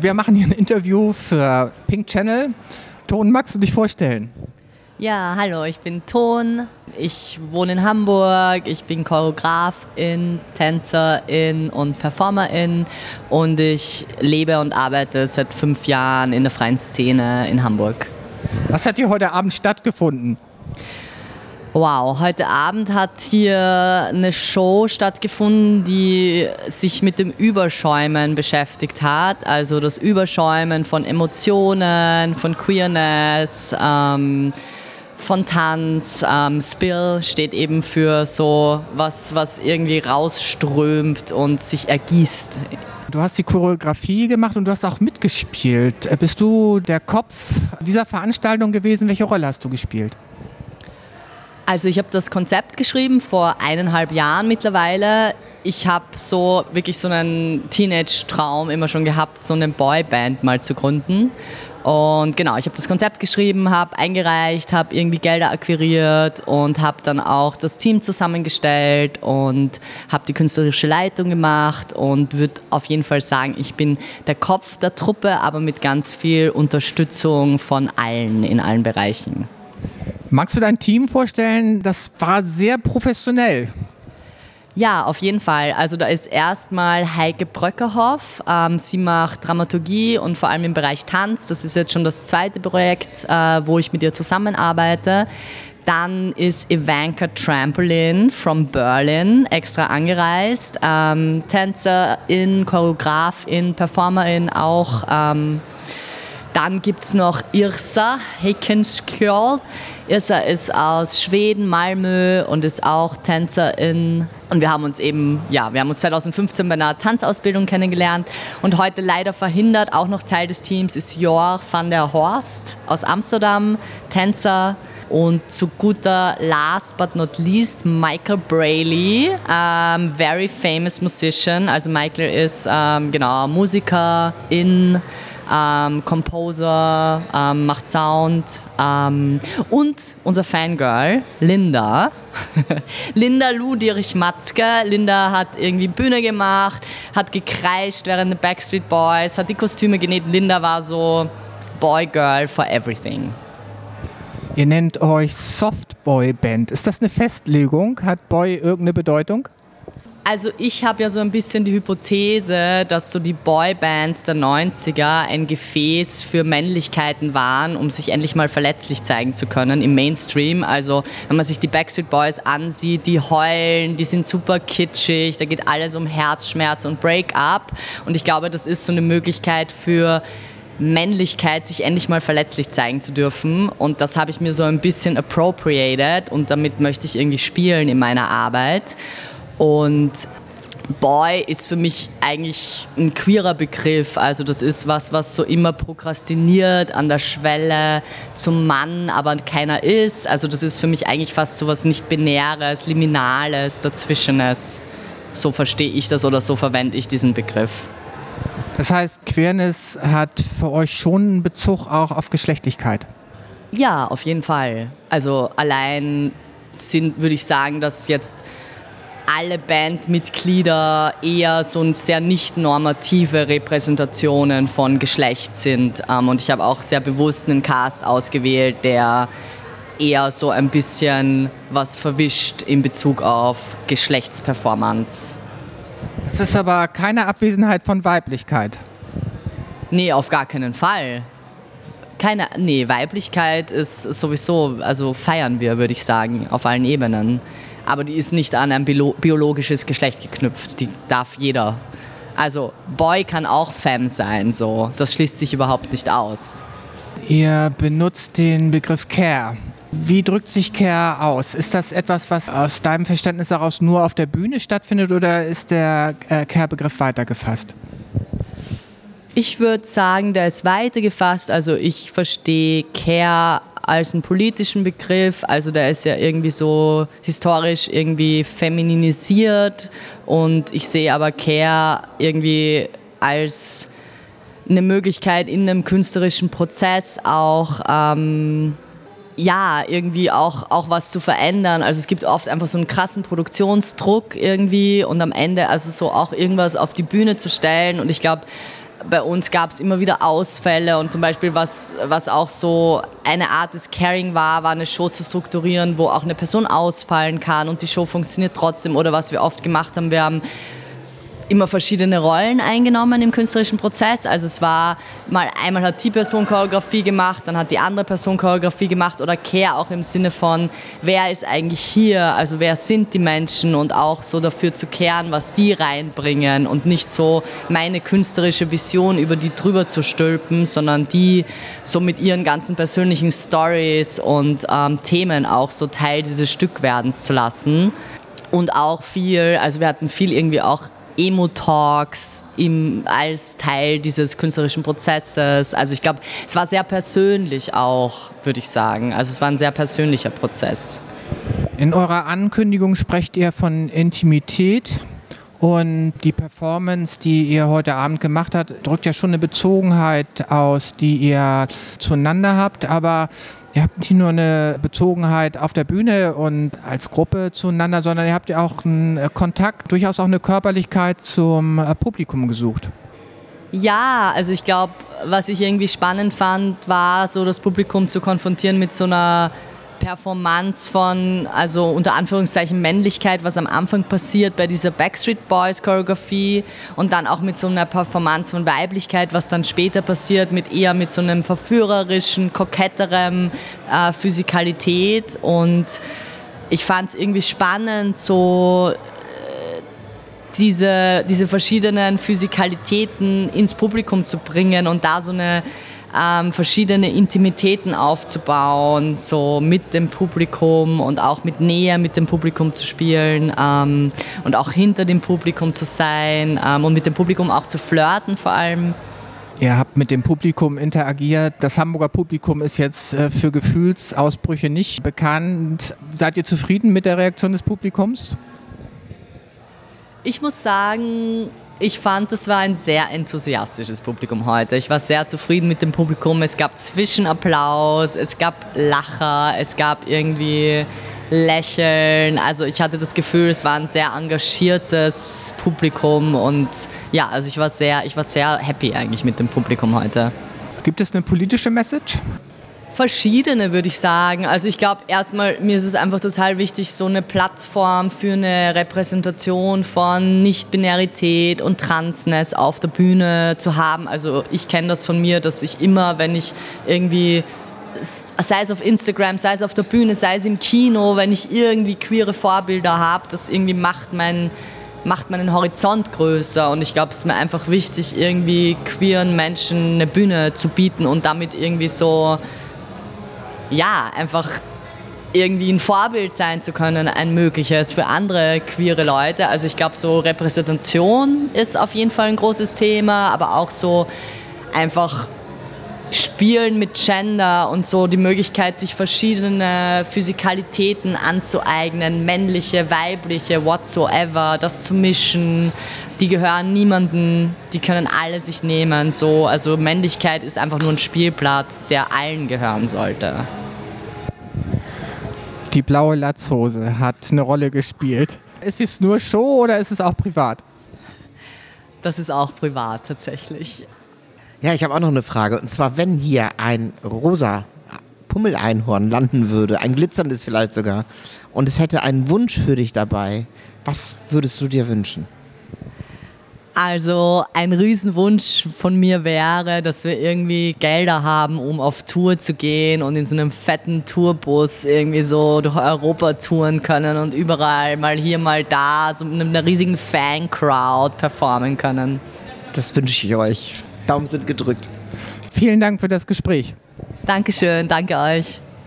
Wir machen hier ein Interview für Pink Channel. Ton, magst du dich vorstellen? Ja, hallo, ich bin Ton. Ich wohne in Hamburg. Ich bin Choreografin, Tänzerin und Performerin. Und ich lebe und arbeite seit fünf Jahren in der freien Szene in Hamburg. Was hat hier heute Abend stattgefunden? Wow, heute Abend hat hier eine Show stattgefunden, die sich mit dem Überschäumen beschäftigt hat. Also das Überschäumen von Emotionen, von Queerness, ähm, von Tanz. Ähm, Spill steht eben für so was, was irgendwie rausströmt und sich ergießt. Du hast die Choreografie gemacht und du hast auch mitgespielt. Bist du der Kopf dieser Veranstaltung gewesen? Welche Rolle hast du gespielt? Also ich habe das Konzept geschrieben vor eineinhalb Jahren mittlerweile. Ich habe so wirklich so einen Teenage-Traum immer schon gehabt, so eine Boyband mal zu gründen. Und genau, ich habe das Konzept geschrieben, habe eingereicht, habe irgendwie Gelder akquiriert und habe dann auch das Team zusammengestellt und habe die künstlerische Leitung gemacht und würde auf jeden Fall sagen, ich bin der Kopf der Truppe, aber mit ganz viel Unterstützung von allen in allen Bereichen. Magst du dein Team vorstellen? Das war sehr professionell. Ja, auf jeden Fall. Also da ist erstmal Heike Bröckerhoff. Ähm, sie macht Dramaturgie und vor allem im Bereich Tanz. Das ist jetzt schon das zweite Projekt, äh, wo ich mit ihr zusammenarbeite. Dann ist Ivanka Trampolin from Berlin extra angereist. Ähm, Tänzerin, Choreografin, Performerin auch. Ähm, dann gibt es noch Irsa Heckenskjöld. Irsa ist aus Schweden, Malmö und ist auch Tänzerin. Und wir haben uns eben, ja, wir haben uns 2015 bei einer Tanzausbildung kennengelernt und heute leider verhindert, auch noch Teil des Teams ist Jor van der Horst aus Amsterdam, Tänzer. Und zu guter last but not least Michael Brayley, um, very famous musician. Also Michael ist um, genau Musiker in ähm, Composer, ähm, macht Sound ähm, und unser Fangirl Linda. Linda Ludirich Matzke. Linda hat irgendwie Bühne gemacht, hat gekreischt während der Backstreet Boys, hat die Kostüme genäht. Linda war so Boy Girl for everything. Ihr nennt euch Softboy Band. Ist das eine Festlegung? Hat Boy irgendeine Bedeutung? Also ich habe ja so ein bisschen die Hypothese, dass so die Boybands der 90er ein Gefäß für Männlichkeiten waren, um sich endlich mal verletzlich zeigen zu können im Mainstream. Also wenn man sich die Backstreet Boys ansieht, die heulen, die sind super kitschig, da geht alles um Herzschmerz und Break-up. Und ich glaube, das ist so eine Möglichkeit für Männlichkeit, sich endlich mal verletzlich zeigen zu dürfen. Und das habe ich mir so ein bisschen appropriated und damit möchte ich irgendwie spielen in meiner Arbeit. Und Boy ist für mich eigentlich ein queerer Begriff. Also das ist was, was so immer prokrastiniert an der Schwelle zum Mann, aber keiner ist. Also das ist für mich eigentlich fast so was nicht binäres, liminales, dazwischenes. So verstehe ich das oder so verwende ich diesen Begriff. Das heißt, Queerness hat für euch schon einen Bezug auch auf Geschlechtlichkeit? Ja, auf jeden Fall. Also allein sind, würde ich sagen, dass jetzt alle Bandmitglieder eher so sehr nicht normative Repräsentationen von Geschlecht sind. Ähm, und ich habe auch sehr bewusst einen Cast ausgewählt, der eher so ein bisschen was verwischt in Bezug auf Geschlechtsperformance. Es ist aber keine Abwesenheit von Weiblichkeit. Nee, auf gar keinen Fall. Keine, nee, Weiblichkeit ist sowieso, also feiern wir, würde ich sagen, auf allen Ebenen aber die ist nicht an ein biologisches Geschlecht geknüpft. Die darf jeder. Also Boy kann auch Femme sein, so. Das schließt sich überhaupt nicht aus. Ihr benutzt den Begriff Care. Wie drückt sich Care aus? Ist das etwas, was aus deinem Verständnis heraus nur auf der Bühne stattfindet oder ist der äh, Care-Begriff weitergefasst? Ich würde sagen, der ist weitergefasst. Also ich verstehe Care als einen politischen Begriff. Also der ist ja irgendwie so historisch irgendwie femininisiert und ich sehe aber Care irgendwie als eine Möglichkeit in einem künstlerischen Prozess auch ähm, ja, irgendwie auch, auch was zu verändern. Also es gibt oft einfach so einen krassen Produktionsdruck irgendwie und am Ende also so auch irgendwas auf die Bühne zu stellen. Und ich glaube, bei uns gab es immer wieder Ausfälle und zum Beispiel was, was auch so eine Art des Caring war, war eine Show zu strukturieren, wo auch eine Person ausfallen kann und die Show funktioniert trotzdem. Oder was wir oft gemacht haben, wir haben immer verschiedene Rollen eingenommen im künstlerischen Prozess. Also es war mal einmal hat die Person Choreografie gemacht, dann hat die andere Person Choreografie gemacht oder Care auch im Sinne von wer ist eigentlich hier, also wer sind die Menschen? Und auch so dafür zu kehren, was die reinbringen und nicht so meine künstlerische Vision über die drüber zu stülpen, sondern die so mit ihren ganzen persönlichen Stories und ähm, Themen auch so Teil dieses Stückwerdens zu lassen. Und auch viel, also wir hatten viel irgendwie auch Emo-Talks als Teil dieses künstlerischen Prozesses. Also ich glaube, es war sehr persönlich auch, würde ich sagen. Also es war ein sehr persönlicher Prozess. In eurer Ankündigung sprecht ihr von Intimität. Und die Performance, die ihr heute Abend gemacht habt, drückt ja schon eine Bezogenheit aus, die ihr zueinander habt. Aber ihr habt nicht nur eine Bezogenheit auf der Bühne und als Gruppe zueinander, sondern ihr habt ja auch einen äh, Kontakt, durchaus auch eine Körperlichkeit zum äh, Publikum gesucht. Ja, also ich glaube, was ich irgendwie spannend fand, war so das Publikum zu konfrontieren mit so einer Performance von, also unter Anführungszeichen Männlichkeit, was am Anfang passiert bei dieser Backstreet Boys Choreografie und dann auch mit so einer Performance von Weiblichkeit, was dann später passiert, mit eher mit so einem verführerischen, koketterem äh, Physikalität. Und ich fand es irgendwie spannend, so äh, diese, diese verschiedenen Physikalitäten ins Publikum zu bringen und da so eine ähm, verschiedene Intimitäten aufzubauen, so mit dem Publikum und auch mit Nähe mit dem Publikum zu spielen ähm, und auch hinter dem Publikum zu sein ähm, und mit dem Publikum auch zu flirten vor allem. Ihr habt mit dem Publikum interagiert. Das Hamburger Publikum ist jetzt äh, für Gefühlsausbrüche nicht bekannt. Seid ihr zufrieden mit der Reaktion des Publikums? Ich muss sagen, ich fand, es war ein sehr enthusiastisches Publikum heute. Ich war sehr zufrieden mit dem Publikum. Es gab Zwischenapplaus, es gab Lacher, es gab irgendwie Lächeln. Also ich hatte das Gefühl, es war ein sehr engagiertes Publikum und ja, also ich war sehr, ich war sehr happy eigentlich mit dem Publikum heute. Gibt es eine politische Message? Verschiedene, würde ich sagen. Also ich glaube, erstmal, mir ist es einfach total wichtig, so eine Plattform für eine Repräsentation von Nicht-Binarität und Transness auf der Bühne zu haben. Also ich kenne das von mir, dass ich immer, wenn ich irgendwie sei es auf Instagram, sei es auf der Bühne, sei es im Kino, wenn ich irgendwie queere Vorbilder habe, das irgendwie macht meinen macht meinen Horizont größer und ich glaube, es ist mir einfach wichtig, irgendwie queeren Menschen eine Bühne zu bieten und damit irgendwie so ja, einfach irgendwie ein Vorbild sein zu können, ein mögliches für andere queere Leute. Also ich glaube, so Repräsentation ist auf jeden Fall ein großes Thema, aber auch so einfach Spielen mit Gender und so die Möglichkeit, sich verschiedene Physikalitäten anzueignen, männliche, weibliche, whatsoever, das zu mischen. Die gehören niemandem, die können alle sich nehmen. So. Also Männlichkeit ist einfach nur ein Spielplatz, der allen gehören sollte. Die blaue Latzhose hat eine Rolle gespielt. Ist es nur Show oder ist es auch privat? Das ist auch privat tatsächlich. Ja, ich habe auch noch eine Frage. Und zwar, wenn hier ein rosa Pummeleinhorn landen würde, ein glitzerndes vielleicht sogar, und es hätte einen Wunsch für dich dabei, was würdest du dir wünschen? Also ein Riesenwunsch von mir wäre, dass wir irgendwie Gelder haben, um auf Tour zu gehen und in so einem fetten Tourbus irgendwie so durch Europa touren können und überall mal hier, mal da, so mit einer riesigen Fan-Crowd performen können. Das wünsche ich euch. Daumen sind gedrückt. Vielen Dank für das Gespräch. Dankeschön, danke euch.